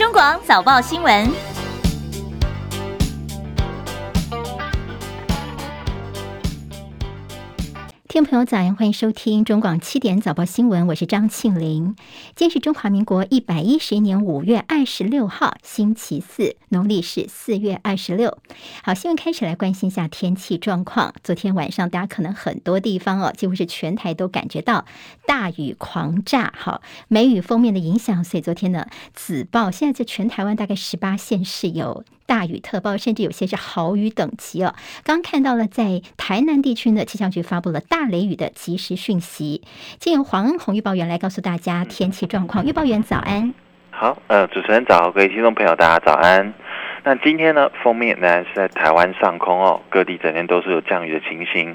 中广早报新闻。听众朋友早安，欢迎收听中广七点早报新闻，我是张庆玲。今天是中华民国一百一十一年五月二十六号，星期四，农历是四月二十六。好，新闻开始来关心一下天气状况。昨天晚上，大家可能很多地方哦，几乎是全台都感觉到大雨狂炸。好，梅雨锋面的影响，所以昨天呢，紫报现在在全台湾大概十八县市有。大雨特报，甚至有些是豪雨等级哦。刚看到了，在台南地区呢，气象局发布了大雷雨的即时讯息。今由黄恩宏预报员来告诉大家天气状况。预报员早安。好，呃，主持人早，各位听众朋友，大家早安。那今天呢，封面仍然是在台湾上空哦，各地整天都是有降雨的情形，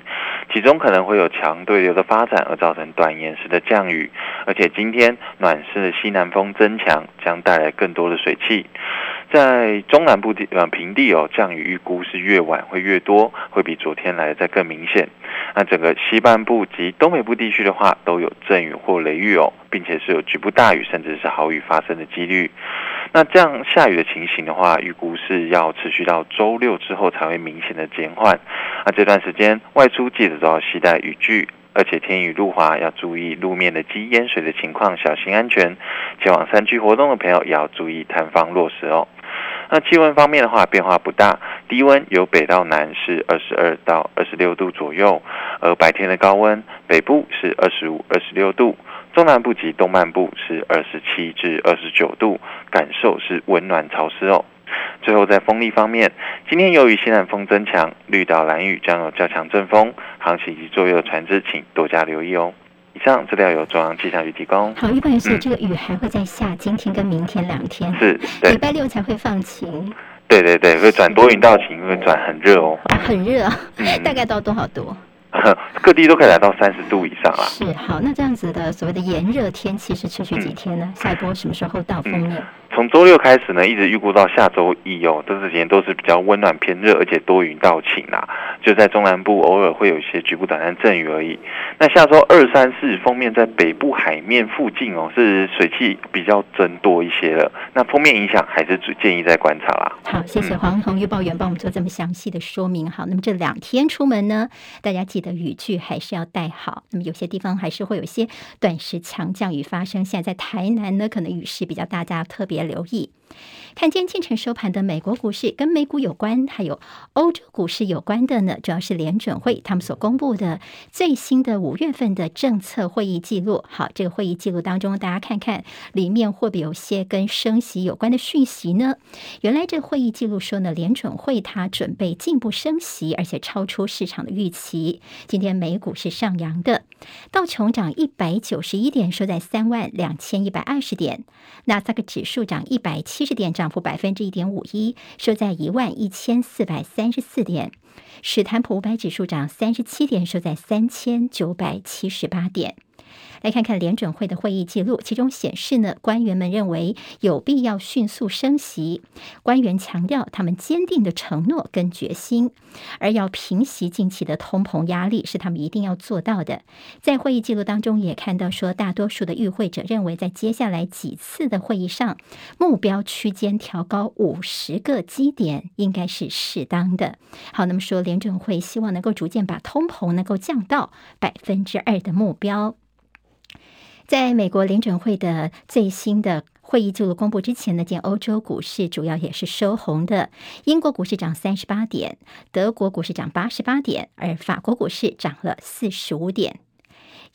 其中可能会有强对流的发展，而造成短延时的降雨。而且今天暖湿的西南风增强，将带来更多的水汽。在中南部地呃平地哦，降雨预估是越晚会越多，会比昨天来的再更明显。那整个西半部及东北部地区的话，都有阵雨或雷雨哦，并且是有局部大雨甚至是豪雨发生的几率。那这样下雨的情形的话，预估是要持续到周六之后才会明显的减缓。那这段时间外出记得都要携带雨具，而且天雨路滑要注意路面的积淹水的情况，小心安全。前往山区活动的朋友也要注意探方落石哦。那气温方面的话，变化不大，低温由北到南是二十二到二十六度左右，而白天的高温，北部是二十五、二十六度，中南部及东半部是二十七至二十九度，感受是温暖潮湿哦。最后在风力方面，今天由于西南风增强，绿岛兰屿将有较强阵风，航行及作业船只请多加留意哦。以上资料由中央气象局提供。好，预报员说这个雨还会再下，今天跟明天两天。是，对。礼拜六才会放晴。对对对，会转多云到晴，会转很热哦。啊、很热，嗯、大概到多少度？各地都可以来到三十度以上啊。是，好，那这样子的所谓的炎热天气是持续几天呢？嗯、下一波什么时候到锋面？从周六开始呢，一直预估到下周一哦，这几天都是比较温暖偏热，而且多云到晴啦。就在中南部偶尔会有一些局部短暂阵雨而已。那下周二、三、四封面在北部海面附近哦，是水汽比较增多一些了。那封面影响还是只建议再观察啦。好，谢谢黄宏预报员帮我们做这么详细的说明。好，那么这两天出门呢，大家记得的雨具还是要带好。那么有些地方还是会有一些短时强降雨发生。现在在台南呢，可能雨势比较大，大家特别留意。看今天清晨收盘的美国股市，跟美股有关，还有欧洲股市有关的呢，主要是联准会他们所公布的最新的五月份的政策会议记录。好，这个会议记录当中，大家看看里面会不会有些跟升息有关的讯息呢？原来这会议记录说呢，联准会它准备进一步升息，而且超出市场的预期。今天美股是上扬的，道琼涨一百九十一点，收在三万两千一百二十点；纳斯达克指数涨一百七十点，涨涨幅百分之一点五一，收在一万一千四百三十四点。史坦普五百指数涨三十七点，收在三千九百七十八点。来看看联准会的会议记录，其中显示呢，官员们认为有必要迅速升息。官员强调他们坚定的承诺跟决心，而要平息近期的通膨压力是他们一定要做到的。在会议记录当中也看到说，大多数的与会者认为，在接下来几次的会议上，目标区间调高五十个基点应该是适当的。好，那么说联准会希望能够逐渐把通膨能够降到百分之二的目标。在美国联准会的最新的会议记录公布之前呢，见欧洲股市主要也是收红的。英国股市涨三十八点，德国股市涨八十八点，而法国股市涨了四十五点。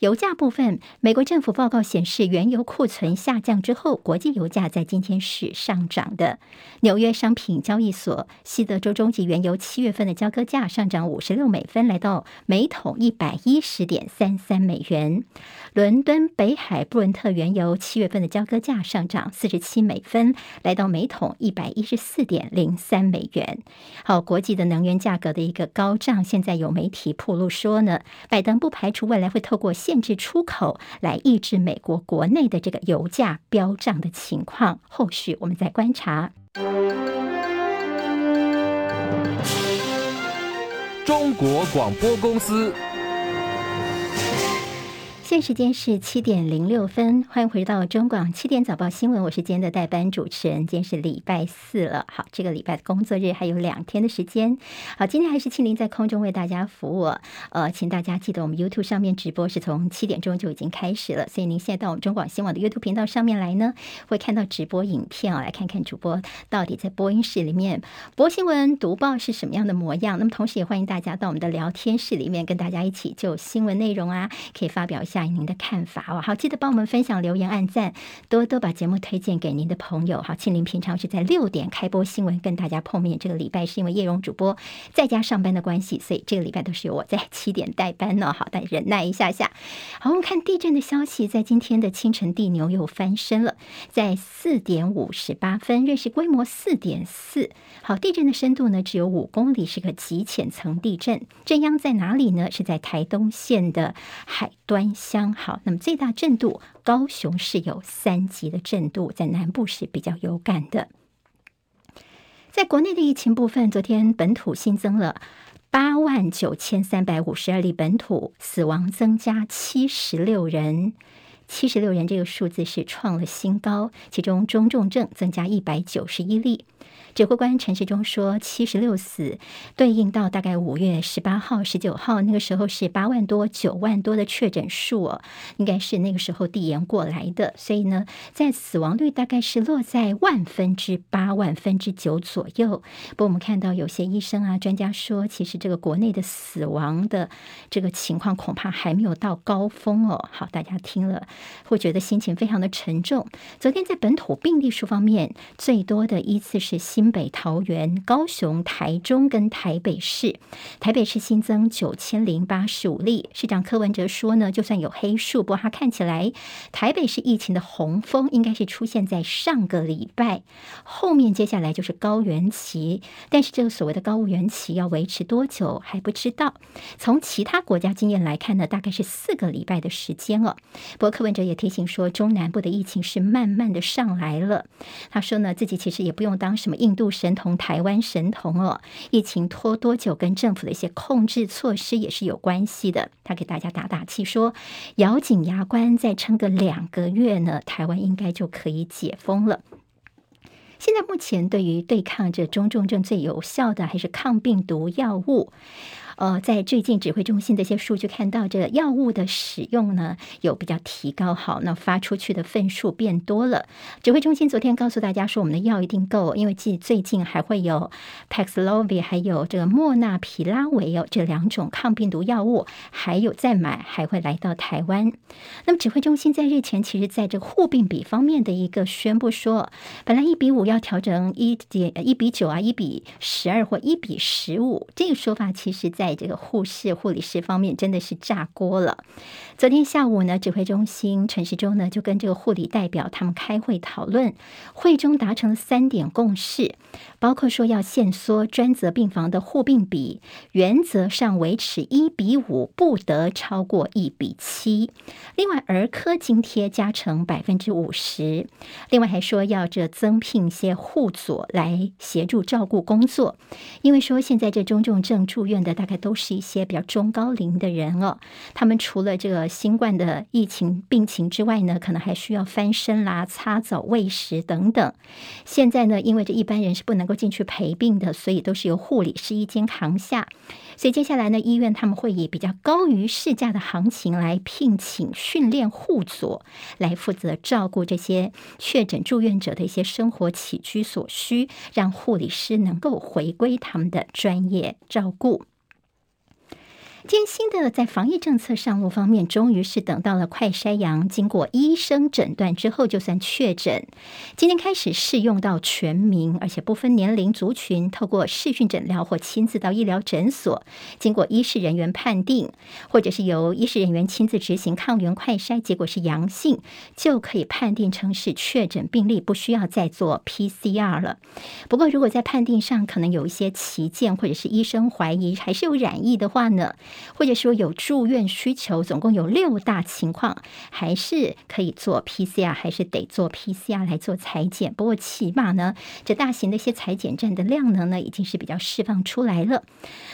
油价部分，美国政府报告显示，原油库存下降之后，国际油价在今天是上涨的。纽约商品交易所西德州中级原油七月份的交割价上涨五十六美分，来到每桶一百一十点三三美元。伦敦北海布伦特原油七月份的交割价上涨四十七美分，来到每桶一百一十四点零三美元。好，国际的能源价格的一个高涨，现在有媒体曝露说呢，拜登不排除未来会透过限制出口来抑制美国国内的这个油价飙涨的情况，后续我们再观察。中国广播公司。现在时间是七点零六分，欢迎回到中广七点早报新闻，我是今天的代班主持人。今天是礼拜四了，好，这个礼拜的工作日还有两天的时间。好，今天还是庆铃在空中为大家服务。呃，请大家记得我们 YouTube 上面直播是从七点钟就已经开始了，所以您现在到我们中广新闻网的 YouTube 频道上面来呢，会看到直播影片啊，来看看主播到底在播音室里面播新闻、读报是什么样的模样。那么同时也欢迎大家到我们的聊天室里面跟大家一起就新闻内容啊，可以发表一下。您的看法哦，好，记得帮我们分享、留言、按赞，多多把节目推荐给您的朋友。好，庆铃平常是在六点开播新闻跟大家碰面，这个礼拜是因为叶蓉主播在家上班的关系，所以这个礼拜都是由我在七点代班呢。好，大家忍耐一下下。好，我们看地震的消息，在今天的清晨地牛又翻身了，在四点五十八分，芮氏规模四点四。好，地震的深度呢只有五公里，是个极浅层地震。震央在哪里呢？是在台东县的海端相。好，那么最大震度，高雄是有三级的震度，在南部是比较有感的。在国内的疫情部分，昨天本土新增了八万九千三百五十二例本土，死亡增加七十六人，七十六人这个数字是创了新高，其中中重症增加一百九十一例。指挥官陈时中说：“七十六死，对应到大概五月十八号、十九号那个时候是八万多、九万多的确诊数哦，应该是那个时候递延过来的。所以呢，在死亡率大概是落在万分之八、万分之九左右。不过我们看到有些医生啊、专家说，其实这个国内的死亡的这个情况恐怕还没有到高峰哦。好，大家听了会觉得心情非常的沉重。昨天在本土病例数方面，最多的依次是新。”北、桃园、高雄、台中跟台北市，台北市新增九千零八十五例。市长柯文哲说呢，就算有黑数，不过他看起来台北市疫情的洪峰应该是出现在上个礼拜，后面接下来就是高原期。但是这个所谓的高原期要维持多久还不知道。从其他国家经验来看呢，大概是四个礼拜的时间哦。不过柯文者也提醒说，中南部的疫情是慢慢的上来了。他说呢，自己其实也不用当什么。印度神童、台湾神童哦，疫情拖多久跟政府的一些控制措施也是有关系的。他给大家打打气说，咬紧牙关再撑个两个月呢，台湾应该就可以解封了。现在目前对于对抗这中重症最有效的还是抗病毒药物。呃，在最近指挥中心的一些数据看到，这药物的使用呢有比较提高，好，那发出去的份数变多了。指挥中心昨天告诉大家说，我们的药一定够，因为近最近还会有 Paxlovid 还有这个莫纳皮拉韦哦这两种抗病毒药物，还有再买还会来到台湾。那么指挥中心在日前其实在这个护病比方面的一个宣布说，本来一比五要调整一点一比九啊，一比十二或一比十五，这个说法其实在。这个护士、护理师方面真的是炸锅了。昨天下午呢，指挥中心陈时中呢就跟这个护理代表他们开会讨论，会中达成了三点共识，包括说要限缩专责病房的护病比，原则上维持一比五，不得超过一比七。另外，儿科津贴加成百分之五十。另外还说要这增聘一些护佐来协助照顾工作，因为说现在这中重症住院的大概。都是一些比较中高龄的人哦，他们除了这个新冠的疫情病情之外呢，可能还需要翻身啦、擦澡、喂食等等。现在呢，因为这一般人是不能够进去陪病的，所以都是由护理师一肩扛下。所以接下来呢，医院他们会以比较高于市价的行情来聘请训练护佐，来负责照顾这些确诊住院者的一些生活起居所需，让护理师能够回归他们的专业照顾。艰辛的在防疫政策上路方面，终于是等到了快筛阳，经过医生诊断之后就算确诊。今天开始适用到全民，而且不分年龄族群，透过视讯诊疗或亲自到医疗诊所，经过医事人员判定，或者是由医事人员亲自执行抗原快筛，结果是阳性，就可以判定成是确诊病例，不需要再做 PCR 了。不过，如果在判定上可能有一些歧见，或者是医生怀疑还是有染疫的话呢？或者说有住院需求，总共有六大情况，还是可以做 PCR，还是得做 PCR 来做裁剪。不过起码呢，这大型的一些裁剪站的量能呢，已经是比较释放出来了。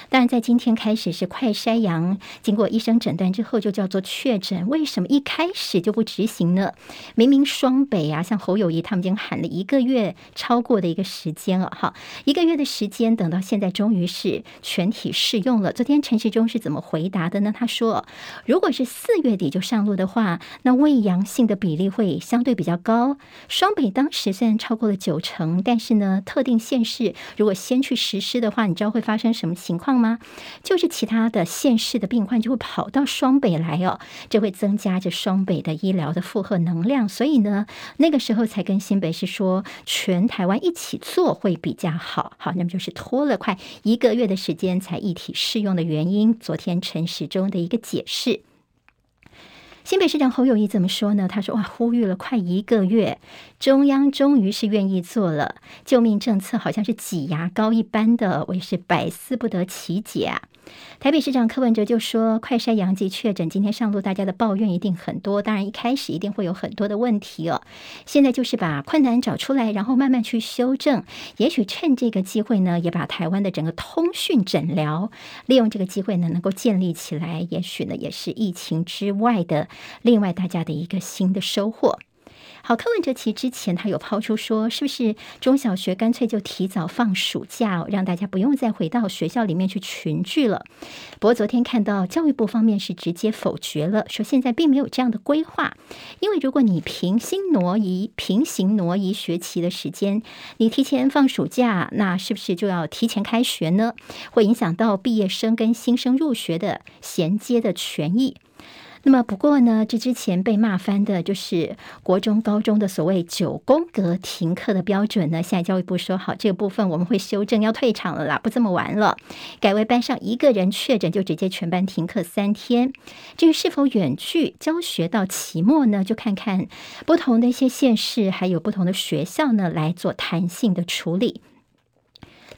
当然，在今天开始是快筛阳，经过医生诊断之后就叫做确诊。为什么一开始就不执行呢？明明双北啊，像侯友谊他们已经喊了一个月超过的一个时间了，哈，一个月的时间，等到现在终于是全体适用了。昨天陈时中是怎么回答的呢？他说，如果是四月底就上路的话，那伪阳性的比例会相对比较高。双北当时虽然超过了九成，但是呢，特定县市如果先去实施的话，你知道会发生什么情况吗？就是其他的县市的病患就会跑到双北来哦，这会增加着双北的医疗的负荷能量，所以呢，那个时候才跟新北市说，全台湾一起做会比较好。好，那么就是拖了快一个月的时间才一体适用的原因。昨天陈时中的一个解释。新北市长侯友谊怎么说呢？他说：“哇，呼吁了快一个月，中央终于是愿意做了救命政策，好像是挤牙膏一般的，我也是百思不得其解啊。”台北市长柯文哲就说：“快筛阳性确诊，今天上路，大家的抱怨一定很多。当然，一开始一定会有很多的问题哦。现在就是把困难找出来，然后慢慢去修正。也许趁这个机会呢，也把台湾的整个通讯诊疗利用这个机会呢，能够建立起来。也许呢，也是疫情之外的另外大家的一个新的收获。”好，柯文哲其实之前他有抛出说，是不是中小学干脆就提早放暑假，让大家不用再回到学校里面去群聚了？不过昨天看到教育部方面是直接否决了，说现在并没有这样的规划，因为如果你平行挪移、平行挪移学期的时间，你提前放暑假，那是不是就要提前开学呢？会影响到毕业生跟新生入学的衔接的权益。那么不过呢，这之前被骂翻的就是国中、高中的所谓九宫格停课的标准呢。现在教育部说好，这个部分我们会修正，要退场了啦，不这么玩了，改为班上一个人确诊就直接全班停课三天。至于是否远距教学到期末呢，就看看不同的一些县市还有不同的学校呢来做弹性的处理。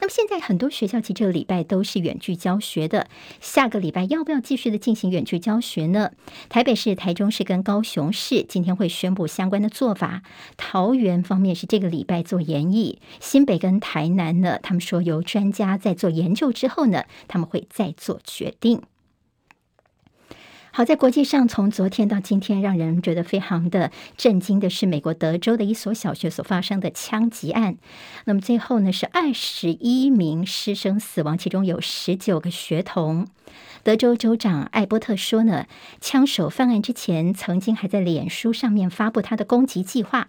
那么现在很多学校其这个礼拜都是远距教学的，下个礼拜要不要继续的进行远距教学呢？台北市、台中市跟高雄市今天会宣布相关的做法，桃园方面是这个礼拜做研议，新北跟台南呢，他们说由专家在做研究之后呢，他们会再做决定。好，在国际上，从昨天到今天，让人觉得非常的震惊的是，美国德州的一所小学所发生的枪击案。那么最后呢，是二十一名师生死亡，其中有十九个学童。德州州长艾伯特说呢，枪手犯案之前曾经还在脸书上面发布他的攻击计划。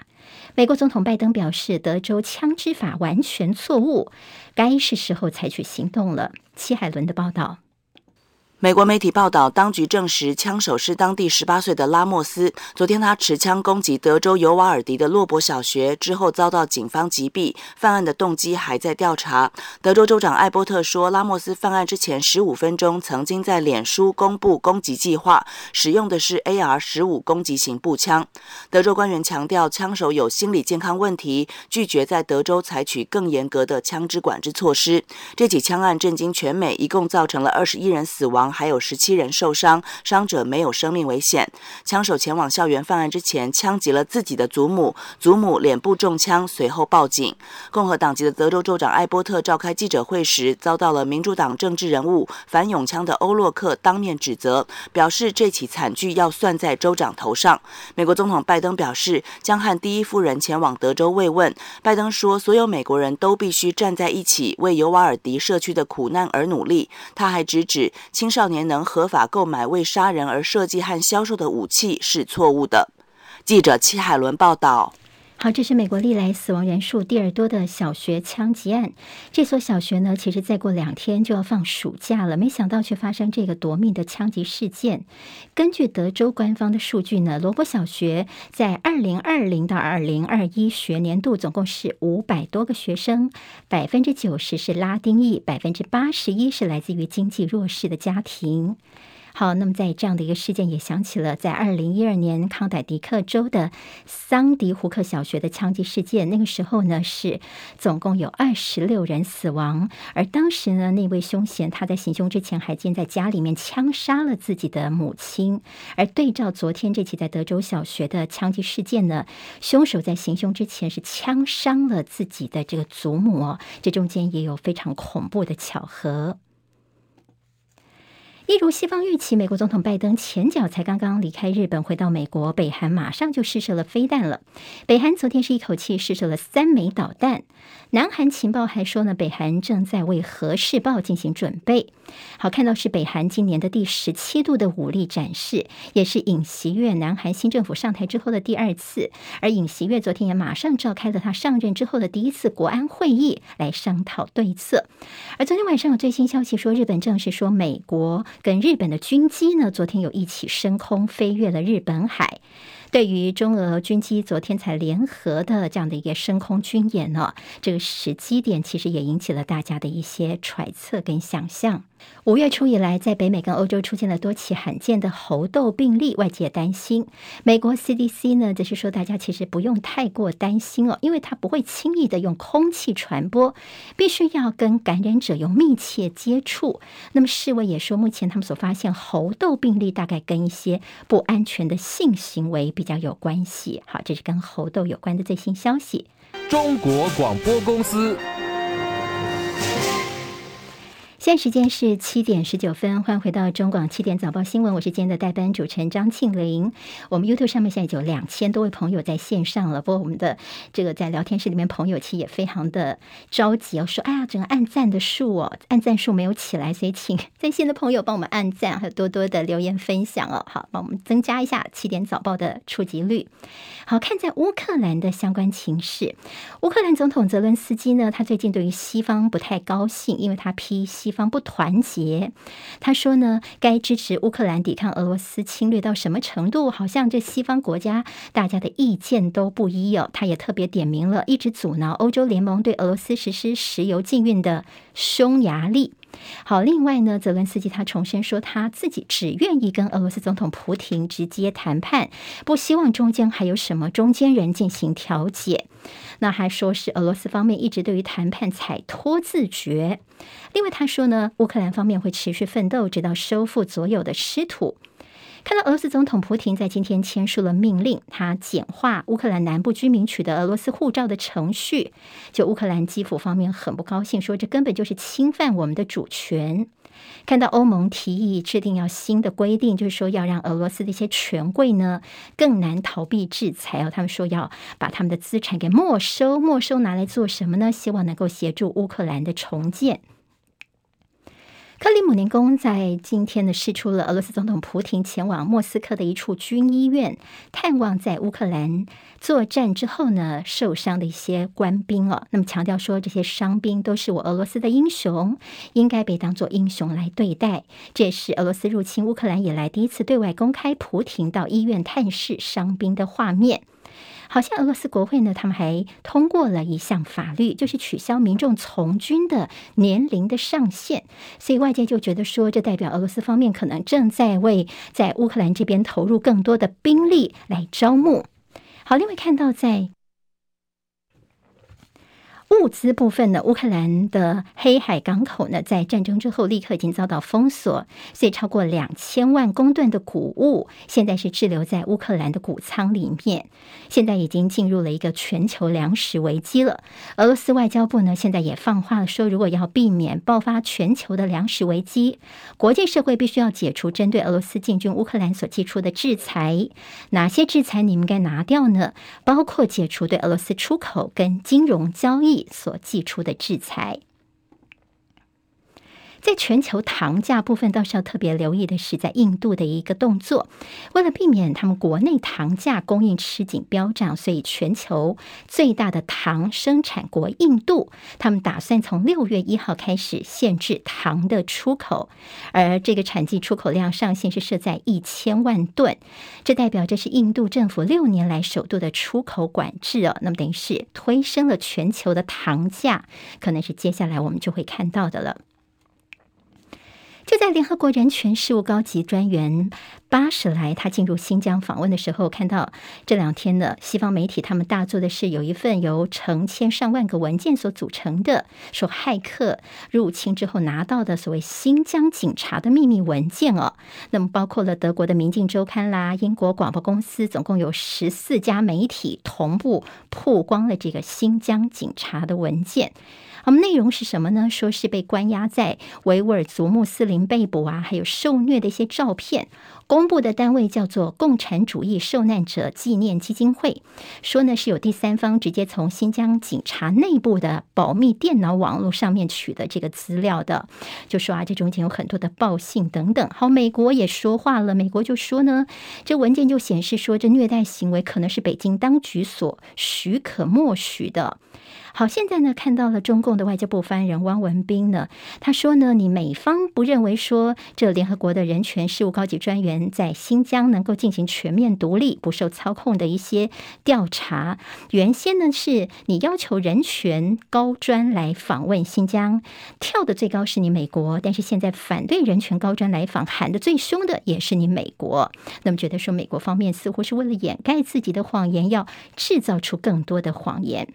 美国总统拜登表示，德州枪支法完全错误，该是时候采取行动了。戚海伦的报道。美国媒体报道，当局证实枪手是当地十八岁的拉莫斯。昨天，他持枪攻击德州尤瓦尔迪的洛伯小学之后，遭到警方击毙。犯案的动机还在调查。德州州长艾波特说，拉莫斯犯案之前十五分钟曾经在脸书公布攻击计划，使用的是 AR 十五攻击型步枪。德州官员强调，枪手有心理健康问题，拒绝在德州采取更严格的枪支管制措施。这起枪案震惊全美，一共造成了二十一人死亡。还有十七人受伤，伤者没有生命危险。枪手前往校园犯案之前，枪击了自己的祖母，祖母脸部中枪，随后报警。共和党籍的德州州长艾波特召开记者会时，遭到了民主党政治人物反永枪的欧洛克当面指责，表示这起惨剧要算在州长头上。美国总统拜登表示，将和第一夫人前往德州慰问。拜登说，所有美国人都必须站在一起，为尤瓦尔迪社区的苦难而努力。他还直指青少。少年能合法购买为杀人而设计和销售的武器是错误的。记者戚海伦报道。好，这是美国历来死亡人数第二多的小学枪击案。这所小学呢，其实再过两天就要放暑假了，没想到却发生这个夺命的枪击事件。根据德州官方的数据呢，罗伯小学在二零二零到二零二一学年度总共是五百多个学生，百分之九十是拉丁裔，百分之八十一是来自于经济弱势的家庭。好，那么在这样的一个事件，也想起了在二零一二年康乃狄克州的桑迪胡克小学的枪击事件。那个时候呢，是总共有二十六人死亡，而当时呢，那位凶嫌他在行凶之前还竟在家里面枪杀了自己的母亲。而对照昨天这起在德州小学的枪击事件呢，凶手在行凶之前是枪伤了自己的这个祖母，这中间也有非常恐怖的巧合。一如西方预期，美国总统拜登前脚才刚刚离开日本，回到美国，北韩马上就试射了飞弹了。北韩昨天是一口气试射了三枚导弹。南韩情报还说呢，北韩正在为核试爆进行准备。好，看到是北韩今年的第十七度的武力展示，也是尹锡悦南韩新政府上台之后的第二次。而尹锡悦昨天也马上召开了他上任之后的第一次国安会议，来商讨对策。而昨天晚上有最新消息说，日本证实说，美国跟日本的军机呢，昨天有一起升空飞越了日本海。对于中俄军机昨天才联合的这样的一个升空军演呢，这个时机点其实也引起了大家的一些揣测跟想象。五月初以来，在北美跟欧洲出现了多起罕见的猴痘病例，外界担心。美国 CDC 呢，则是说大家其实不用太过担心哦，因为它不会轻易的用空气传播，必须要跟感染者有密切接触。那么世卫也说，目前他们所发现猴痘病例大概跟一些不安全的性行为比较有关系。好，这是跟猴痘有关的最新消息。中国广播公司。现在时间是七点十九分，欢迎回到中广七点早报新闻，我是今天的代班主持人张庆玲。我们 YouTube 上面现在有两千多位朋友在线上了，不过我们的这个在聊天室里面朋友其实也非常的着急哦，说哎呀，整个按赞的数哦，按赞数没有起来，所以请在线的朋友帮我们按赞，还有多多的留言分享哦，好，帮我们增加一下七点早报的触及率。好，看在乌克兰的相关情势，乌克兰总统泽伦斯基呢，他最近对于西方不太高兴，因为他批西。方不团结，他说呢，该支持乌克兰抵抗俄罗斯侵略到什么程度？好像这西方国家大家的意见都不一哦。他也特别点名了一直阻挠欧洲联盟对俄罗斯实施石油禁运的匈牙利。好，另外呢，泽连斯基他重申说，他自己只愿意跟俄罗斯总统普廷直接谈判，不希望中间还有什么中间人进行调解。那还说是俄罗斯方面一直对于谈判采脱自觉。另外他说呢，乌克兰方面会持续奋斗，直到收复所有的失土。看到俄罗斯总统普亭在今天签署了命令，他简化乌克兰南部居民取得俄罗斯护照的程序。就乌克兰基辅方面很不高兴，说这根本就是侵犯我们的主权。看到欧盟提议制定要新的规定，就是说要让俄罗斯的一些权贵呢更难逃避制裁哦。他们说要把他们的资产给没收，没收拿来做什么呢？希望能够协助乌克兰的重建。克里姆林宫在今天呢释出了俄罗斯总统普廷前往莫斯科的一处军医院探望在乌克兰作战之后呢受伤的一些官兵哦，那么强调说这些伤兵都是我俄罗斯的英雄，应该被当作英雄来对待。这也是俄罗斯入侵乌克兰以来第一次对外公开普廷到医院探视伤兵的画面。好像俄罗斯国会呢，他们还通过了一项法律，就是取消民众从军的年龄的上限，所以外界就觉得说，这代表俄罗斯方面可能正在为在乌克兰这边投入更多的兵力来招募。好，另外看到在。物资部分呢，乌克兰的黑海港口呢，在战争之后立刻已经遭到封锁，所以超过两千万公吨的谷物现在是滞留在乌克兰的谷仓里面，现在已经进入了一个全球粮食危机了。俄罗斯外交部呢，现在也放话了，说如果要避免爆发全球的粮食危机，国际社会必须要解除针对俄罗斯进军乌克兰所祭出的制裁。哪些制裁你们该拿掉呢？包括解除对俄罗斯出口跟金融交易所寄出的制裁。在全球糖价部分，倒是要特别留意的是，在印度的一个动作，为了避免他们国内糖价供应吃紧飙涨，所以全球最大的糖生产国印度，他们打算从六月一号开始限制糖的出口，而这个产季出口量上限是设在一千万吨，这代表这是印度政府六年来首度的出口管制哦，那么等于是推升了全球的糖价，可能是接下来我们就会看到的了。就在联合国人权事务高级专员八十来他进入新疆访问的时候，看到这两天的西方媒体他们大做的是有一份由成千上万个文件所组成的，说骇客入侵之后拿到的所谓新疆警察的秘密文件哦。那么包括了德国的《明镜周刊》啦，英国广播公司，总共有十四家媒体同步曝光了这个新疆警察的文件。那么内容是什么呢？说是被关押在维吾尔族穆斯林被捕啊，还有受虐的一些照片。公公布的单位叫做共产主义受难者纪念基金会，说呢是有第三方直接从新疆警察内部的保密电脑网络上面取得这个资料的，就说啊这中间有很多的报信等等。好，美国也说话了，美国就说呢，这文件就显示说这虐待行为可能是北京当局所许可默许的。好，现在呢，看到了中共的外交部发言人汪文斌呢，他说呢，你美方不认为说这联合国的人权事务高级专员在新疆能够进行全面独立、不受操控的一些调查。原先呢是你要求人权高专来访问新疆，跳的最高是你美国，但是现在反对人权高专来访，喊得最凶的也是你美国。那么觉得说美国方面似乎是为了掩盖自己的谎言，要制造出更多的谎言。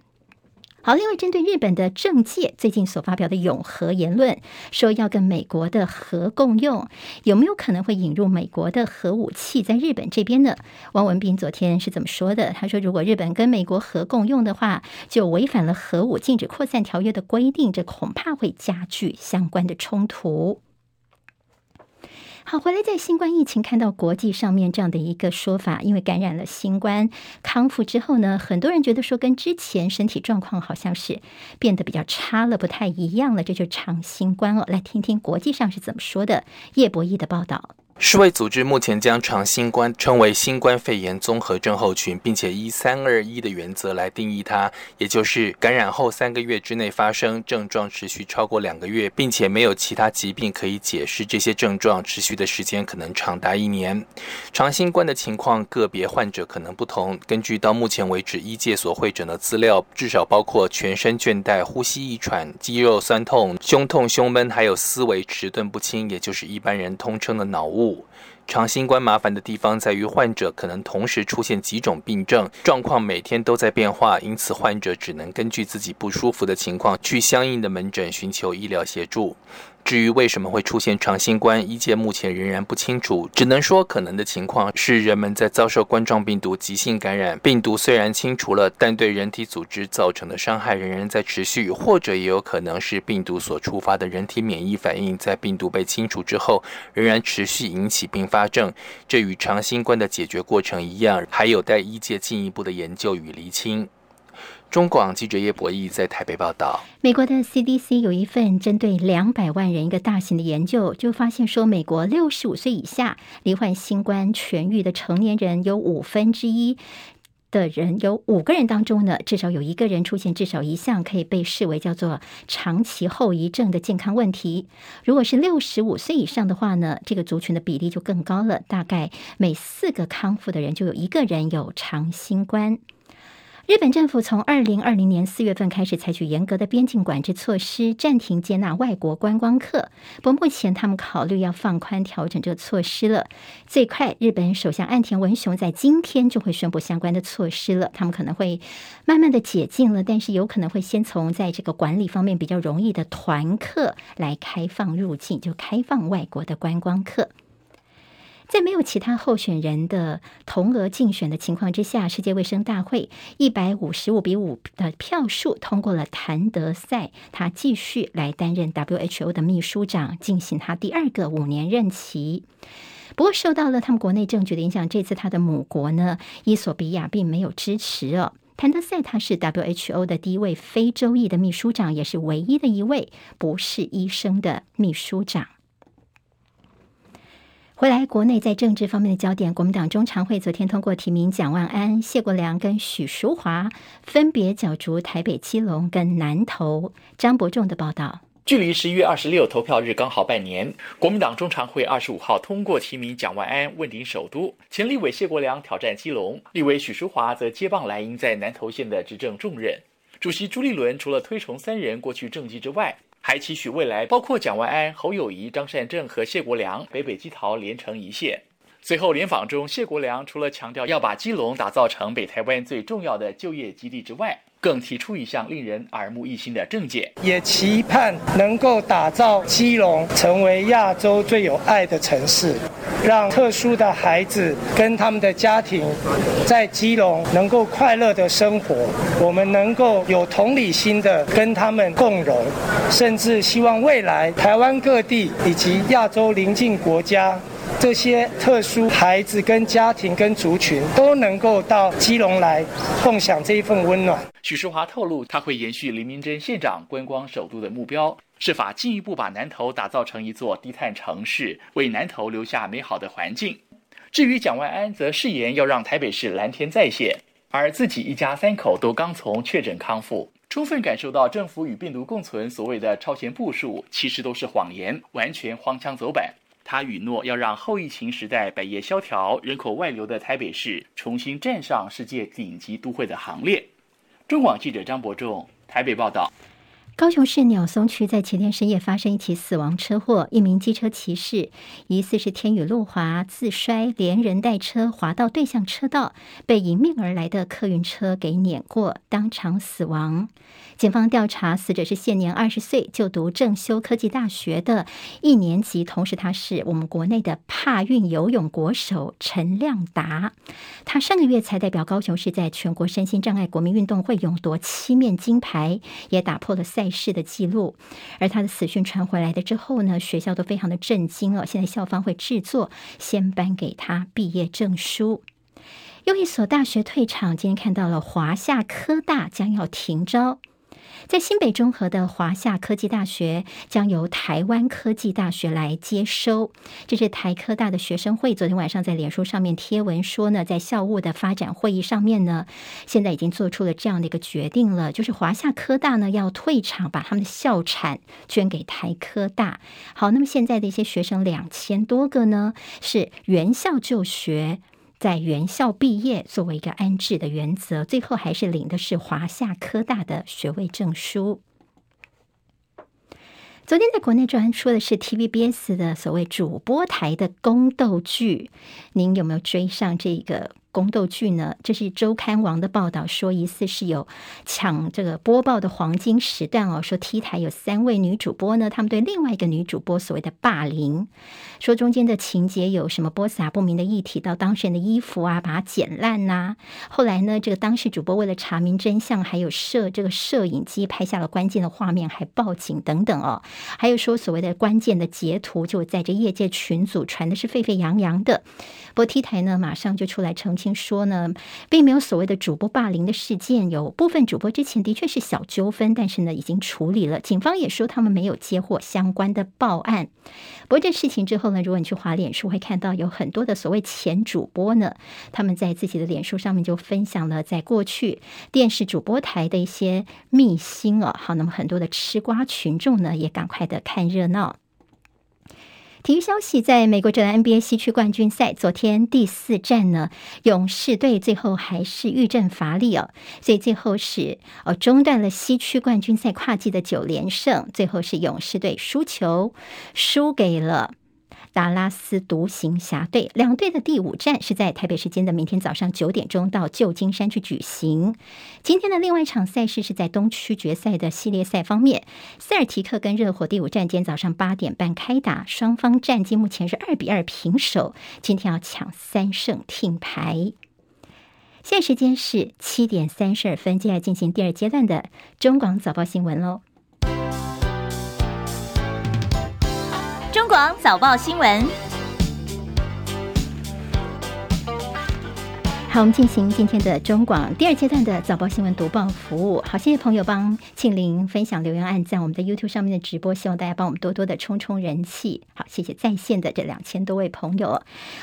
好，另外针对日本的政界最近所发表的永和言论，说要跟美国的核共用，有没有可能会引入美国的核武器在日本这边呢？汪文斌昨天是怎么说的？他说，如果日本跟美国核共用的话，就违反了核武禁止扩散条约的规定，这恐怕会加剧相关的冲突。好，回来在新冠疫情看到国际上面这样的一个说法，因为感染了新冠康复之后呢，很多人觉得说跟之前身体状况好像是变得比较差了，不太一样了，这就长新冠哦。来听听国际上是怎么说的，叶博弈的报道。世卫组织目前将长新冠称为新冠肺炎综合症候群，并且依三二一的原则来定义它，也就是感染后三个月之内发生，症状持续超过两个月，并且没有其他疾病可以解释这些症状持续的时间可能长达一年。长新冠的情况个别患者可能不同，根据到目前为止医界所汇整的资料，至少包括全身倦怠、呼吸易喘、肌肉酸痛、胸痛、胸闷，还有思维迟钝不清，也就是一般人通称的脑雾。长新冠麻烦的地方在于，患者可能同时出现几种病症，状况每天都在变化，因此患者只能根据自己不舒服的情况，去相应的门诊寻求医疗协助。至于为什么会出现长新冠，医界目前仍然不清楚，只能说可能的情况是人们在遭受冠状病毒急性感染，病毒虽然清除了，但对人体组织造成的伤害仍然在持续，或者也有可能是病毒所触发的人体免疫反应，在病毒被清除之后，仍然持续引起并发症。这与长新冠的解决过程一样，还有待医界进一步的研究与厘清。中广记者叶博弈在台北报道：美国的 CDC 有一份针对两百万人一个大型的研究，就发现说，美国六十五岁以下罹患新冠痊愈的成年人有五分之一的人，有五个人当中呢，至少有一个人出现至少一项可以被视为叫做长期后遗症的健康问题。如果是六十五岁以上的话呢，这个族群的比例就更高了，大概每四个康复的人就有一个人有长新冠。日本政府从二零二零年四月份开始采取严格的边境管制措施，暂停接纳外国观光客。不过目前他们考虑要放宽调整这个措施了。最快，日本首相岸田文雄在今天就会宣布相关的措施了。他们可能会慢慢的解禁了，但是有可能会先从在这个管理方面比较容易的团客来开放入境，就开放外国的观光客。在没有其他候选人的同额竞选的情况之下，世界卫生大会一百五十五比五的票数通过了谭德赛，他继续来担任 WHO 的秘书长，进行他第二个五年任期。不过，受到了他们国内政局的影响，这次他的母国呢，伊索比亚并没有支持哦。谭德赛他是 WHO 的第一位非洲裔的秘书长，也是唯一的一位不是医生的秘书长。回来，国内在政治方面的焦点，国民党中常会昨天通过提名蒋万安、谢国良跟许淑华，分别角逐台北、基隆跟南投。张伯仲的报道。距离十一月二十六投票日刚好半年，国民党中常会二十五号通过提名蒋万安问鼎首都，前立委谢国良挑战基隆，立委许淑华则接棒蓝营在南投县的执政重任。主席朱立伦除了推崇三人过去政绩之外，还期许未来包括蒋万安、侯友谊、张善政和谢国梁北北基桃连成一线。随后联访中，谢国梁除了强调要把基隆打造成北台湾最重要的就业基地之外，更提出一项令人耳目一新的政见，也期盼能够打造基隆成为亚洲最有爱的城市，让特殊的孩子跟他们的家庭在基隆能够快乐的生活，我们能够有同理心的跟他们共荣，甚至希望未来台湾各地以及亚洲邻近国家。这些特殊孩子跟家庭跟族群都能够到基隆来共享这一份温暖。许淑华透露，他会延续林明珍县长观光首都的目标，设法进一步把南投打造成一座低碳城市，为南投留下美好的环境。至于蒋万安，则誓言要让台北市蓝天再现，而自己一家三口都刚从确诊康复，充分感受到政府与病毒共存所谓的超前部署，其实都是谎言，完全荒腔走板。他允诺要让后疫情时代百业萧条、人口外流的台北市重新站上世界顶级都会的行列。中广记者张伯仲台北报道。高雄市鸟松区在前天深夜发生一起死亡车祸，一名机车骑士疑似是天雨路滑自摔，连人带车滑到对向车道，被迎面而来的客运车给碾过，当场死亡。警方调查，死者是现年二十岁，就读正修科技大学的一年级，同时他是我们国内的帕运游泳国手陈亮达。他上个月才代表高雄市在全国身心障碍国民运动会勇夺七面金牌，也打破了赛。事的记录，而他的死讯传回来的之后呢，学校都非常的震惊哦。现在校方会制作，先颁给他毕业证书。又一所大学退场，今天看到了华夏科大将要停招。在新北中和的华夏科技大学将由台湾科技大学来接收。这是台科大的学生会昨天晚上在脸书上面贴文说呢，在校务的发展会议上面呢，现在已经做出了这样的一个决定了，就是华夏科大呢要退场，把他们的校产捐给台科大。好，那么现在的一些学生两千多个呢，是原校就学。在原校毕业作为一个安置的原则，最后还是领的是华夏科大的学位证书。昨天在国内专出的是 TVBS 的所谓主播台的宫斗剧，您有没有追上这个？宫斗剧呢？这是周刊王的报道说，疑似是有抢这个播报的黄金时段哦。说 T 台有三位女主播呢，他们对另外一个女主播所谓的霸凌，说中间的情节有什么播撒不明的液体到当事人的衣服啊，把它剪烂呐。后来呢，这个当事主播为了查明真相，还有摄这个摄影机拍下了关键的画面，还报警等等哦。还有说所谓的关键的截图，就在这业界群组传的是沸沸扬扬的。不过 T 台呢，马上就出来澄清。听说呢，并没有所谓的主播霸凌的事件，有部分主播之前的确是小纠纷，但是呢，已经处理了。警方也说他们没有接获相关的报案。不过这事情之后呢，如果你去滑脸书，会看到有很多的所谓前主播呢，他们在自己的脸书上面就分享了在过去电视主播台的一些秘辛哦。好，那么很多的吃瓜群众呢，也赶快的看热闹。体育消息，在美国职篮 NBA 西区冠军赛，昨天第四战呢，勇士队最后还是遇阵乏力哦，所以最后是哦中断了西区冠军赛跨季的九连胜，最后是勇士队输球，输给了。达拉斯独行侠队两队的第五战是在台北时间的明天早上九点钟到旧金山去举行。今天的另外一场赛事是在东区决赛的系列赛方面，塞尔提克跟热火第五战今天早上八点半开打，双方战绩目前是二比二平手。今天要抢三胜挺牌。现在时间是七点三十二分，接下来进行第二阶段的中广早报新闻喽。中广早报新闻，好，我们进行今天的中广第二阶段的早报新闻读报服务。好，谢谢朋友帮庆玲分享、留言、按赞。我们的 YouTube 上面的直播，希望大家帮我们多多的冲冲人气。好，谢谢在线的这两千多位朋友。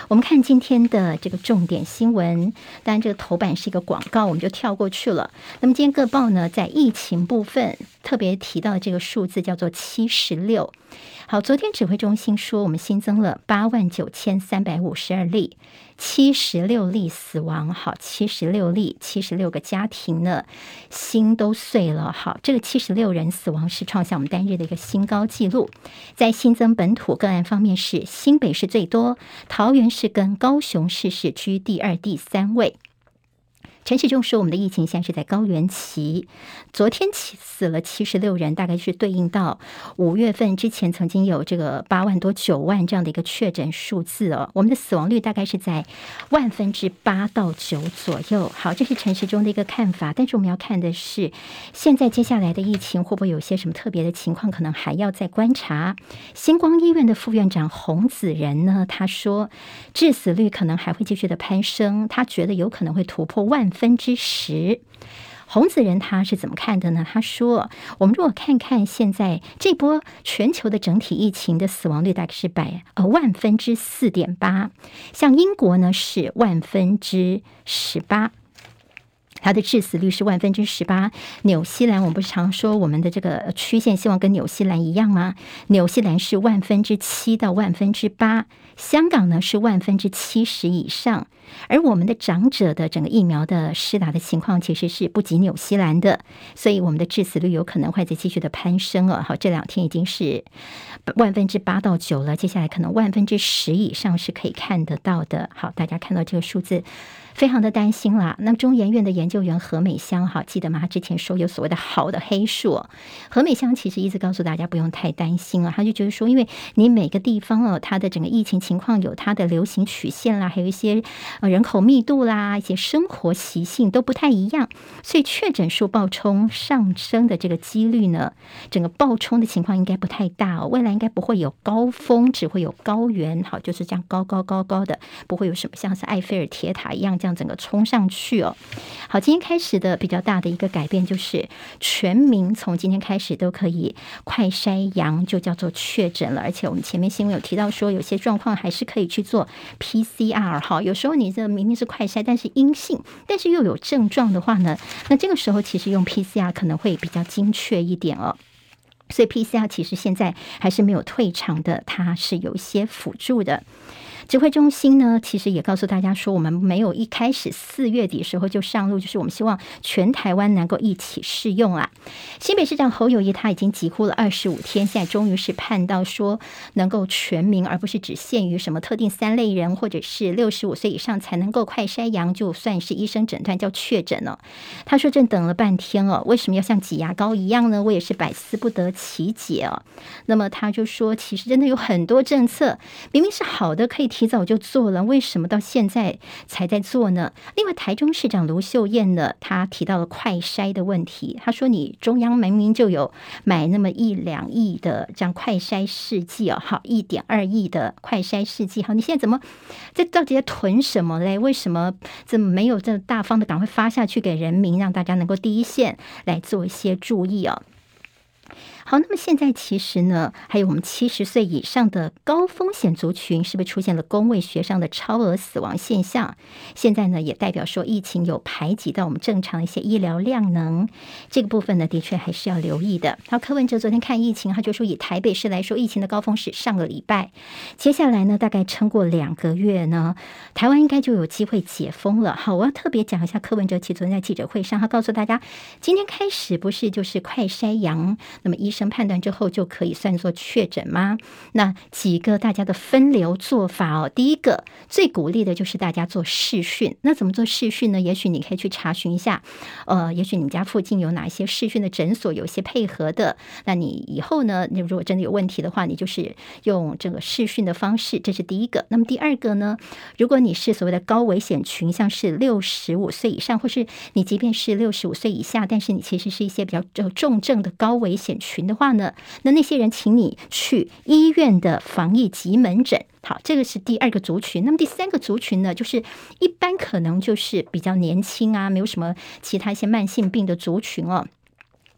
我们看今天的这个重点新闻，当然这个头版是一个广告，我们就跳过去了。那么今天各报呢，在疫情部分。特别提到的这个数字叫做七十六。好，昨天指挥中心说，我们新增了八万九千三百五十二例，七十六例死亡。好，七十六例，七十六个家庭呢，心都碎了。好，这个七十六人死亡是创下我们单日的一个新高纪录。在新增本土个案方面，是新北市最多，桃园市跟高雄市是居第二、第三位。陈时中说：“我们的疫情现在是在高原期，昨天起死了七十六人，大概是对应到五月份之前曾经有这个八万多九万这样的一个确诊数字哦。我们的死亡率大概是在万分之八到九左右。好，这是陈时中的一个看法。但是我们要看的是，现在接下来的疫情会不会有些什么特别的情况，可能还要再观察。星光医院的副院长洪子仁呢，他说致死率可能还会继续的攀升，他觉得有可能会突破万。”分之十，洪子人他是怎么看的呢？他说：“我们如果看看现在这波全球的整体疫情的死亡率大概是百呃万分之四点八，像英国呢是万分之十八。”它的致死率是万分之十八。纽西兰，我们不是常说我们的这个曲线希望跟纽西兰一样吗？纽西兰是万分之七到万分之八，香港呢是万分之七十以上。而我们的长者的整个疫苗的施打的情况其实是不及纽西兰的，所以我们的致死率有可能会在继续的攀升哦。好，这两天已经是万分之八到九了，接下来可能万分之十以上是可以看得到的。好，大家看到这个数字。非常的担心啦。那么中研院的研究员何美香，哈，记得吗？之前说有所谓的好的黑数。何美香其实一直告诉大家不用太担心啊。他就觉得说，因为你每个地方哦，它的整个疫情情况有它的流行曲线啦，还有一些呃人口密度啦，一些生活习性都不太一样，所以确诊数暴冲上升的这个几率呢，整个暴冲的情况应该不太大哦。未来应该不会有高峰，只会有高原，好，就是这样高高高高的，不会有什么像是埃菲尔铁塔一样。这样整个冲上去哦，好，今天开始的比较大的一个改变就是，全民从今天开始都可以快筛阳，就叫做确诊了。而且我们前面新闻有提到说，有些状况还是可以去做 PCR 哈。有时候你这明明是快筛，但是阴性，但是又有症状的话呢，那这个时候其实用 PCR 可能会比较精确一点哦。所以 PCR 其实现在还是没有退场的，它是有一些辅助的。指挥中心呢，其实也告诉大家说，我们没有一开始四月底时候就上路，就是我们希望全台湾能够一起试用啊。新北市长侯友宜他已经疾呼了二十五天，现在终于是盼到说能够全民，而不是只限于什么特定三类人，或者是六十五岁以上才能够快筛阳，就算是医生诊断叫确诊了。他说正等了半天哦，为什么要像挤牙膏一样呢？我也是百思不得其解哦。那么他就说，其实真的有很多政策明明是好的，可以。提早就做了，为什么到现在才在做呢？另外，台中市长卢秀燕呢，她提到了快筛的问题。她说：“你中央明明就有买那么一两亿的这样快筛试剂哦，好，一点二亿的快筛试剂，好，你现在怎么这到底在囤什么嘞？为什么这么没有这大方的赶快发下去给人民，让大家能够第一线来做一些注意哦？”好，那么现在其实呢，还有我们七十岁以上的高风险族群，是不是出现了公卫学上的超额死亡现象？现在呢，也代表说疫情有排挤到我们正常的一些医疗量能，这个部分呢，的确还是要留意的。好，柯文哲昨天看疫情，他就说以台北市来说，疫情的高峰是上个礼拜，接下来呢，大概撑过两个月呢，台湾应该就有机会解封了。好，我要特别讲一下柯文哲，其实昨天在记者会上，他告诉大家，今天开始不是就是快筛阳，那么医生判断之后就可以算作确诊吗？那几个大家的分流做法哦。第一个最鼓励的就是大家做试训。那怎么做试训呢？也许你可以去查询一下，呃，也许你们家附近有哪一些试训的诊所，有些配合的。那你以后呢，你如果真的有问题的话，你就是用这个试训的方式，这是第一个。那么第二个呢，如果你是所谓的高危险群，像是六十五岁以上，或是你即便是六十五岁以下，但是你其实是一些比较重症的高危险群的话呢，那那些人，请你去医院的防疫急门诊。好，这个是第二个族群。那么第三个族群呢，就是一般可能就是比较年轻啊，没有什么其他一些慢性病的族群哦。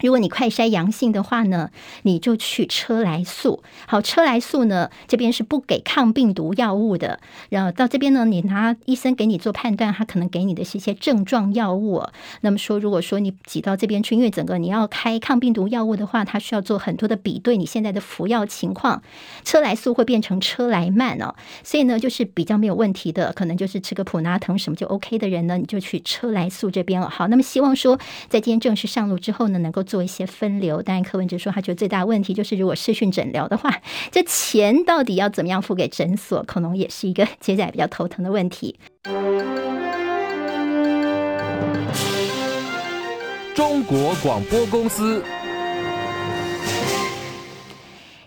如果你快筛阳性的话呢，你就去车来素。好，车来素呢，这边是不给抗病毒药物的。然后到这边呢，你拿医生给你做判断，他可能给你的是一些症状药物。那么说，如果说你挤到这边去，因为整个你要开抗病毒药物的话，它需要做很多的比对，你现在的服药情况，车来素会变成车来慢哦。所以呢，就是比较没有问题的，可能就是吃个普拿疼什么就 OK 的人呢，你就去车来素这边了。好，那么希望说在今天正式上路之后呢，能够。做做一些分流，当然柯文哲说他觉得最大的问题就是，如果视讯诊疗的话，这钱到底要怎么样付给诊所，可能也是一个 接下来比较头疼的问题。中国广播公司。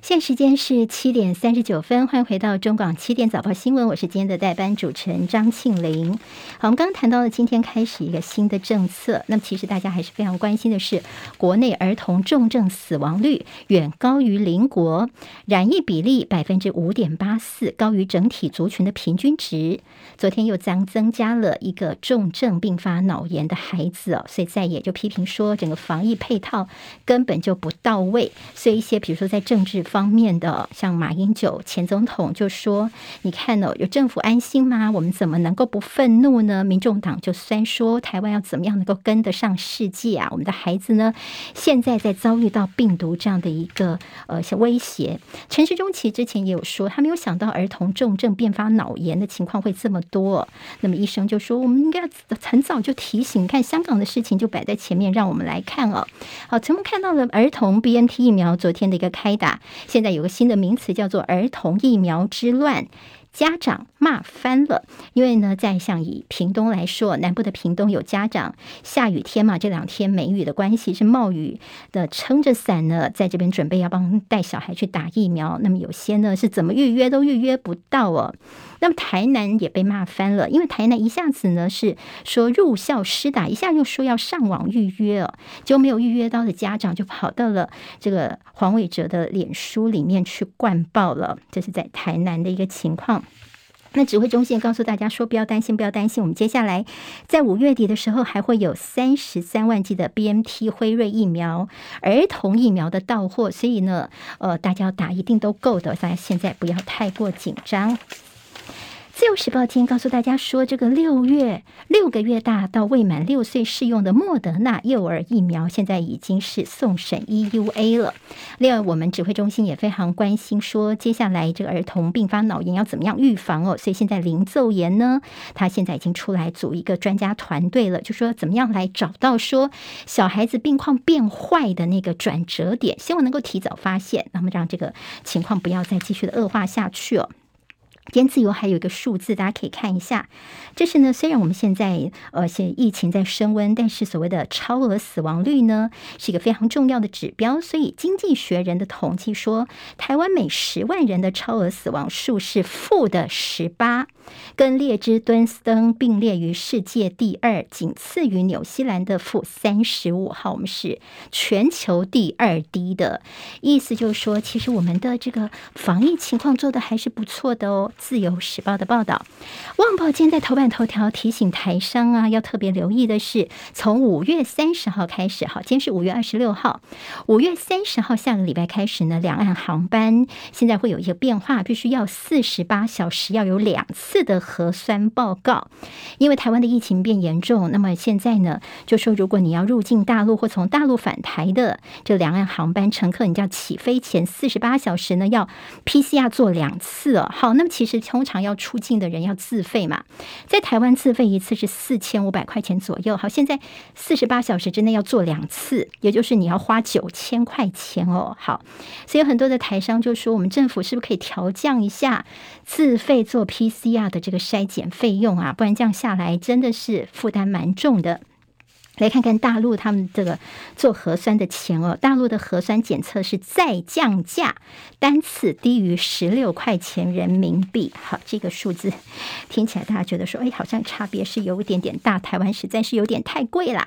现时间是七点三十九分，欢迎回到中广七点早报新闻，我是今天的代班主持人张庆玲。好，我们刚刚谈到了今天开始一个新的政策，那么其实大家还是非常关心的是，国内儿童重症死亡率远高于邻国，染疫比例百分之五点八四，高于整体族群的平均值。昨天又将增加了一个重症并发脑炎的孩子哦，所以在野就批评说，整个防疫配套根本就不到位，所以一些比如说在政治方。方面的，像马英九前总统就说：“你看哦，有政府安心吗？我们怎么能够不愤怒呢？”民众党就虽然说台湾要怎么样能够跟得上世界啊？我们的孩子呢，现在在遭遇到病毒这样的一个呃些威胁。陈时中其实之前也有说，他没有想到儿童重症并发脑炎的情况会这么多。那么医生就说，我们应该很早就提醒，看香港的事情就摆在前面，让我们来看哦。好，咱们看到了儿童 BNT 疫苗昨天的一个开打。现在有个新的名词叫做“儿童疫苗之乱”。家长骂翻了，因为呢，在像以屏东来说，南部的屏东有家长下雨天嘛，这两天梅雨的关系是冒雨的，撑着伞呢，在这边准备要帮带小孩去打疫苗。那么有些呢是怎么预约都预约不到哦。那么台南也被骂翻了，因为台南一下子呢是说入校施打，一下又说要上网预约哦，就没有预约到的家长就跑到了这个黄伟哲的脸书里面去灌爆了，这是在台南的一个情况。那指挥中心告诉大家说，不要担心，不要担心，我们接下来在五月底的时候还会有三十三万剂的 BMT 辉瑞疫苗儿童疫苗的到货，所以呢，呃，大家要打一定都够的，大家现在不要太过紧张。自由时报今天告诉大家说，这个六月六个月大到未满六岁适用的莫德纳幼儿疫苗，现在已经是送审 EUA 了。另外，我们指挥中心也非常关心，说接下来这个儿童并发脑炎要怎么样预防哦。所以现在林奏炎呢，他现在已经出来组一个专家团队了，就说怎么样来找到说小孩子病况变坏的那个转折点，希望能够提早发现，那么让这个情况不要再继续的恶化下去哦。烟自由还有一个数字，大家可以看一下。这是呢，虽然我们现在呃，现疫情在升温，但是所谓的超额死亡率呢，是一个非常重要的指标。所以，经济学人的统计说，台湾每十万人的超额死亡数是负的十八，跟列支敦斯登并列于世界第二，仅次于纽西兰的负三十五。号，我们是全球第二低的，意思就是说，其实我们的这个防疫情况做得还是不错的哦。自由时报的报道，旺报今天在头版头条提醒台商啊，要特别留意的是，从五月三十号开始，好，今天是五月二十六号，五月三十号下个礼拜开始呢，两岸航班现在会有一个变化，必须要四十八小时要有两次的核酸报告，因为台湾的疫情变严重，那么现在呢，就说如果你要入境大陆或从大陆返台的这两岸航班乘客，你就要起飞前四十八小时呢要 PCR 做两次哦，好，那么其实。通常要出境的人要自费嘛，在台湾自费一次是四千五百块钱左右。好，现在四十八小时之内要做两次，也就是你要花九千块钱哦。好，所以很多的台商就说，我们政府是不是可以调降一下自费做 PCR 的这个筛检费用啊？不然这样下来真的是负担蛮重的。来看看大陆他们这个做核酸的钱哦，大陆的核酸检测是再降价，单次低于十六块钱人民币。好，这个数字听起来大家觉得说，哎，好像差别是有一点点大，台湾实在是有点太贵了。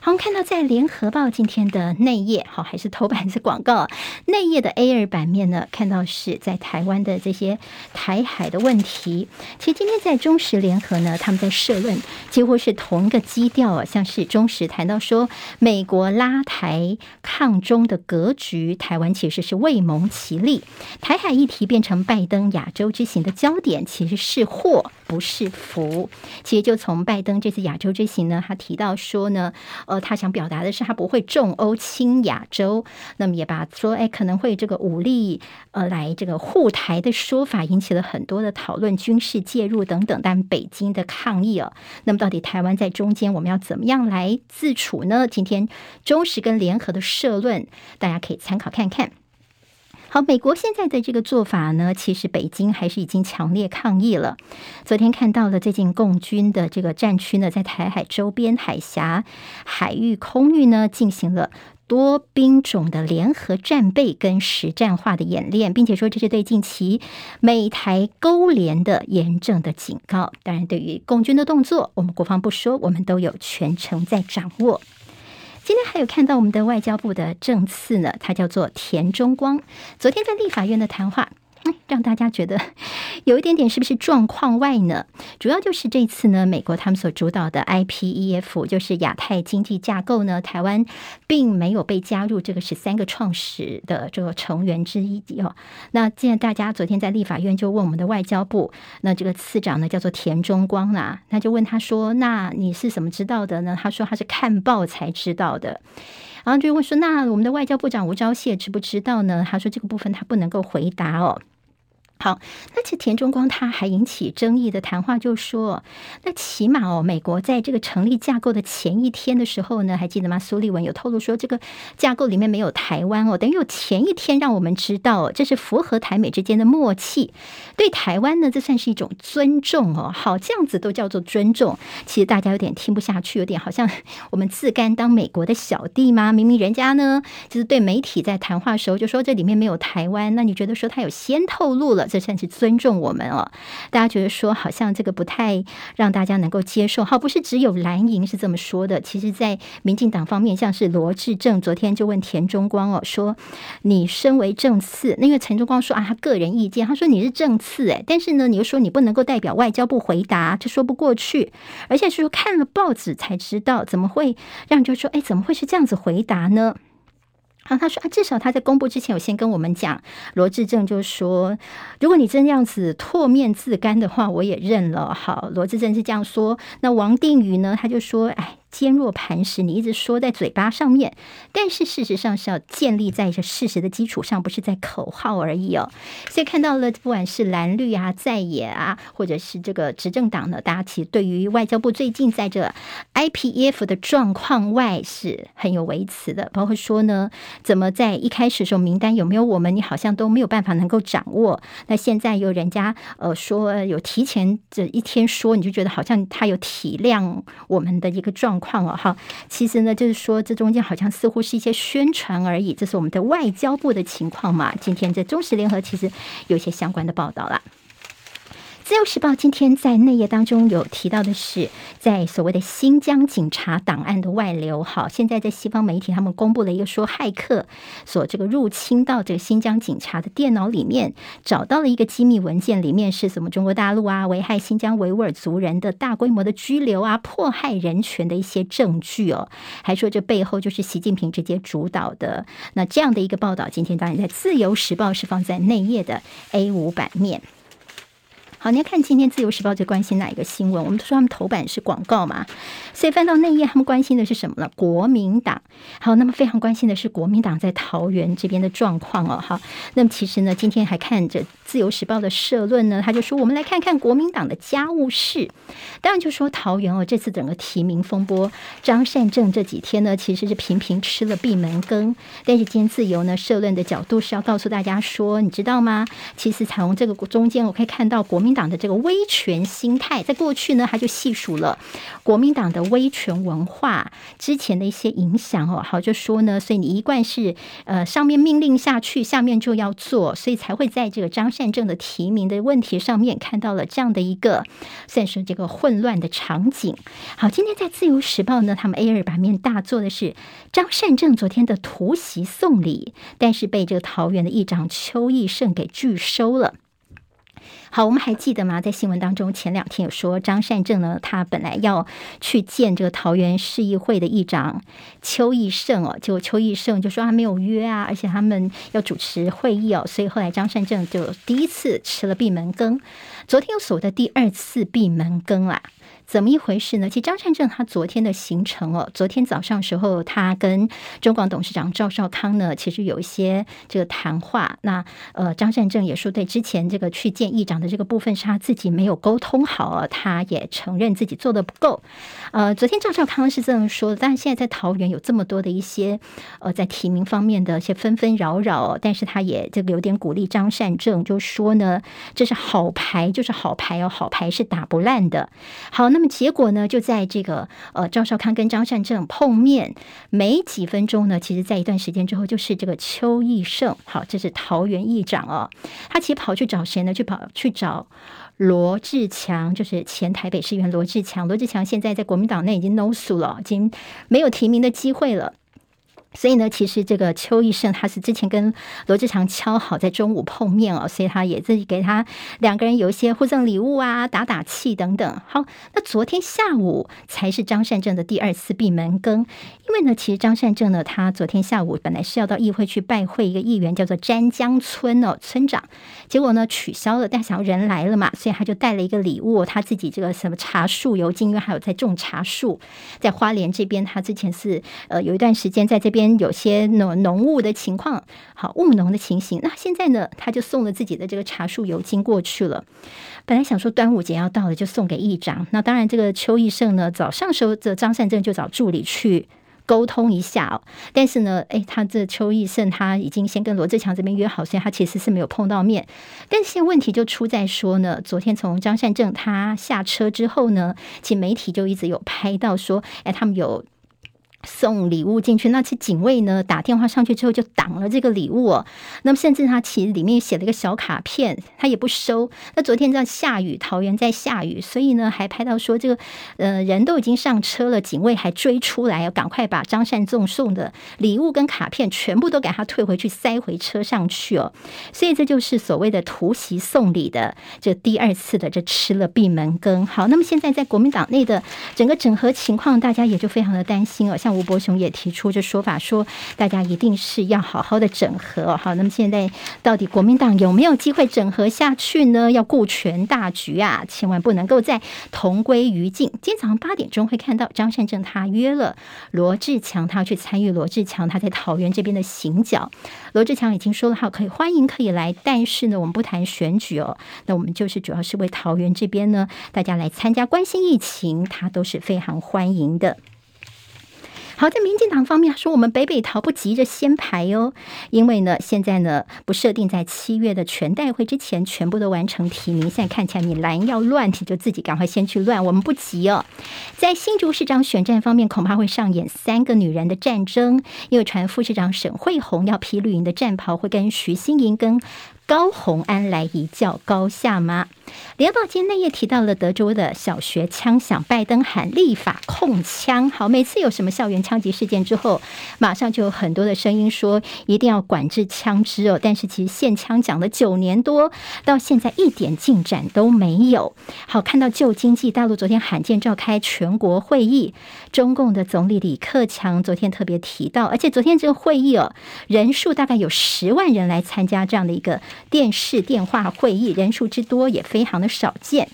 好，我们看到在联合报今天的内页，好，还是头版是广告，内页的 A 二版面呢，看到是在台湾的这些台海的问题。其实今天在中时联合呢，他们在社论几乎是同一个基调啊，像是中时谈到说，美国拉台抗中的格局，台湾其实是未蒙其利，台海议题变成拜登亚洲之行的焦点，其实是祸不是福。其实就从拜登这次亚洲之行呢，他提到说呢。呃，他想表达的是，他不会重欧轻亚洲，那么也把说，哎，可能会这个武力呃来这个护台的说法引起了很多的讨论，军事介入等等，但北京的抗议啊，那么到底台湾在中间，我们要怎么样来自处呢？今天中时跟联合的社论，大家可以参考看看。好，美国现在的这个做法呢，其实北京还是已经强烈抗议了。昨天看到了最近共军的这个战区呢，在台海周边海峡、海域、空域呢，进行了多兵种的联合战备跟实战化的演练，并且说这是对近期美台勾连的严正的警告。当然，对于共军的动作，我们国防部说，我们都有全程在掌握。今天还有看到我们的外交部的政次呢，他叫做田中光。昨天在立法院的谈话。让大家觉得 有一点点是不是状况外呢？主要就是这次呢，美国他们所主导的 IPEF，就是亚太经济架构呢，台湾并没有被加入这个十三个创始的这个成员之一哦。那既然大家昨天在立法院就问我们的外交部，那这个次长呢叫做田中光啊，那就问他说：“那你是怎么知道的呢？”他说他是看报才知道的。然后就问说：“那我们的外交部长吴钊燮知不知道呢？”他说：“这个部分他不能够回答哦。”好，那其实田中光他还引起争议的谈话，就说，那起码哦，美国在这个成立架构的前一天的时候呢，还记得吗？苏立文有透露说，这个架构里面没有台湾哦，等于有前一天让我们知道，这是符合台美之间的默契，对台湾呢，这算是一种尊重哦。好，这样子都叫做尊重，其实大家有点听不下去，有点好像我们自甘当美国的小弟吗？明明人家呢，就是对媒体在谈话的时候就说这里面没有台湾，那你觉得说他有先透露了？这算是尊重我们哦，大家觉得说好像这个不太让大家能够接受。好，不是只有蓝营是这么说的。其实，在民进党方面，像是罗志正昨天就问田中光哦，说你身为政次，那个田中光说啊，他个人意见，他说你是政次哎，但是呢，你又说你不能够代表外交部回答，这说不过去。而且是说看了报纸才知道，怎么会让就说哎，怎么会是这样子回答呢？然后他说啊，至少他在公布之前有先跟我们讲。罗志正就说，如果你真这样子唾面自干的话，我也认了。好，罗志正是这样说。那王定宇呢，他就说，哎。坚若磐石，你一直说在嘴巴上面，但是事实上是要建立在这事实的基础上，不是在口号而已哦。所以看到了，不管是蓝绿啊、在野啊，或者是这个执政党呢，大家其实对于外交部最近在这 IPF 的状况外是很有微词的，包括说呢，怎么在一开始的时候名单有没有我们，你好像都没有办法能够掌握。那现在有人家呃说有提前这一天说，你就觉得好像他有体谅我们的一个状况。况了哈，其实呢，就是说这中间好像似乎是一些宣传而已，这是我们的外交部的情况嘛。今天在中时联合其实有些相关的报道了。自由时报今天在内页当中有提到的是，在所谓的新疆警察档案的外流。好，现在在西方媒体他们公布了一个说，骇客所这个入侵到这个新疆警察的电脑里面，找到了一个机密文件，里面是什么中国大陆啊，危害新疆维吾尔族人的大规模的拘留啊，迫害人权的一些证据哦，还说这背后就是习近平直接主导的。那这样的一个报道，今天当然在自由时报是放在内页的 A 五版面。好，你要看今天《自由时报》最关心哪一个新闻？我们都说他们头版是广告嘛，所以翻到内页，他们关心的是什么呢？国民党。好，那么非常关心的是国民党在桃园这边的状况哦。好，那么其实呢，今天还看着《自由时报》的社论呢，他就说我们来看看国民党的家务事。当然就说桃园哦，这次整个提名风波，张善政这几天呢，其实是频频吃了闭门羹。但是今天自由呢，社论的角度是要告诉大家说，你知道吗？其实从这个中间我可以看到国民。党的这个威权心态。在过去呢，他就细数了国民党的威权文化之前的一些影响哦。好，就说呢，所以你一贯是呃上面命令下去，下面就要做，所以才会在这个张善政的提名的问题上面看到了这样的一个算是这个混乱的场景。好，今天在自由时报呢，他们 A 二版面大做的是张善政昨天的突袭送礼，但是被这个桃园的议长邱义胜给拒收了。好，我们还记得吗？在新闻当中，前两天有说张善政呢，他本来要去见这个桃园市议会的议长邱义胜哦，结果邱义胜就说他没有约啊，而且他们要主持会议哦，所以后来张善政就第一次吃了闭门羹，昨天又所谓的第二次闭门羹啦。怎么一回事呢？其实张善政他昨天的行程哦，昨天早上时候他跟中广董事长赵少康呢，其实有一些这个谈话。那呃，张善政也说，对之前这个去见议长的这个部分是他自己没有沟通好，他也承认自己做的不够。呃，昨天赵少康是这么说的，但是现在在桃园有这么多的一些呃在提名方面的一些纷纷扰扰，但是他也这个有点鼓励张善政，就说呢，这是好牌，就是好牌哦，好牌是打不烂的。好，那。那么结果呢？就在这个呃，赵少康跟张善政碰面没几分钟呢，其实在一段时间之后，就是这个邱义胜，好，这是桃园议长哦，他其实跑去找谁呢？去跑去找罗志强，就是前台北市议员罗志强。罗志强现在在国民党内已经 no 数了，已经没有提名的机会了。所以呢，其实这个邱奕胜他是之前跟罗志强敲好在中午碰面哦，所以他也自己给他两个人有一些互赠礼物啊，打打气等等。好，那昨天下午才是张善政的第二次闭门羹，因为呢，其实张善政呢，他昨天下午本来是要到议会去拜会一个议员，叫做詹江村哦村长，结果呢取消了，但想要人来了嘛，所以他就带了一个礼物，他自己这个什么茶树油精，因为还有在种茶树，在花莲这边，他之前是呃有一段时间在这边。有些浓浓雾的情况，好雾浓的情形。那现在呢，他就送了自己的这个茶树油精过去了。本来想说端午节要到了，就送给议长。那当然，这个邱义胜呢，早上时候这张善政就找助理去沟通一下哦。但是呢，诶，他这邱义胜他已经先跟罗志强这边约好，所以他其实是没有碰到面。但是问题就出在说呢，昨天从张善政他下车之后呢，其实媒体就一直有拍到说，诶，他们有。送礼物进去，那其警卫呢，打电话上去之后就挡了这个礼物哦。那么甚至他其实里面写了一个小卡片，他也不收。那昨天在下雨，桃园在下雨，所以呢还拍到说这个呃人都已经上车了，警卫还追出来，要赶快把张善政送的礼物跟卡片全部都给他退回去，塞回车上去哦。所以这就是所谓的突袭送礼的这第二次的这吃了闭门羹。好，那么现在在国民党内的整个整合情况，大家也就非常的担心哦。像吴伯雄也提出这说法，说大家一定是要好好的整合。好，那么现在到底国民党有没有机会整合下去呢？要顾全大局啊，千万不能够再同归于尽。今天早上八点钟会看到张善政他约了罗志强，他要去参与罗志强他在桃园这边的行脚。罗志强已经说了，好，可以欢迎可以来，但是呢，我们不谈选举哦。那我们就是主要是为桃园这边呢，大家来参加关心疫情，他都是非常欢迎的。好，在民进党方面说，我们北北桃不急着先排哦，因为呢，现在呢不设定在七月的全代会之前全部都完成提名。现在看起来你蓝要乱，你就自己赶快先去乱，我们不急哦。在新竹市长选战方面，恐怕会上演三个女人的战争，因为传副市长沈慧虹要披绿营的战袍，会跟徐新莹跟。高虹安来一较高下吗？联报今天内页提到了德州的小学枪响，拜登喊立法控枪。好，每次有什么校园枪击事件之后，马上就有很多的声音说一定要管制枪支哦。但是其实限枪讲了九年多，到现在一点进展都没有。好，看到旧经济，大陆昨天罕见召开全国会议，中共的总理李克强昨天特别提到，而且昨天这个会议哦，人数大概有十万人来参加这样的一个。电视电话会议人数之多也非常的少见。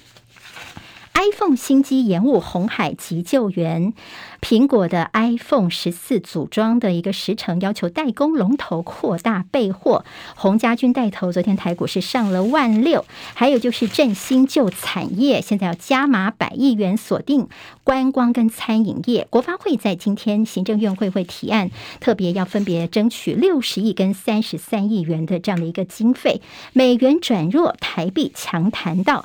iPhone 新机延误，红海急救援。苹果的 iPhone 十四组装的一个时程，要求代工龙头扩大备货。洪家军带头，昨天台股是上了万六。还有就是振兴旧产业，现在要加码百亿元锁定观光跟餐饮业。国发会在今天行政院会会提案，特别要分别争取六十亿跟三十三亿元的这样的一个经费。美元转弱，台币强弹到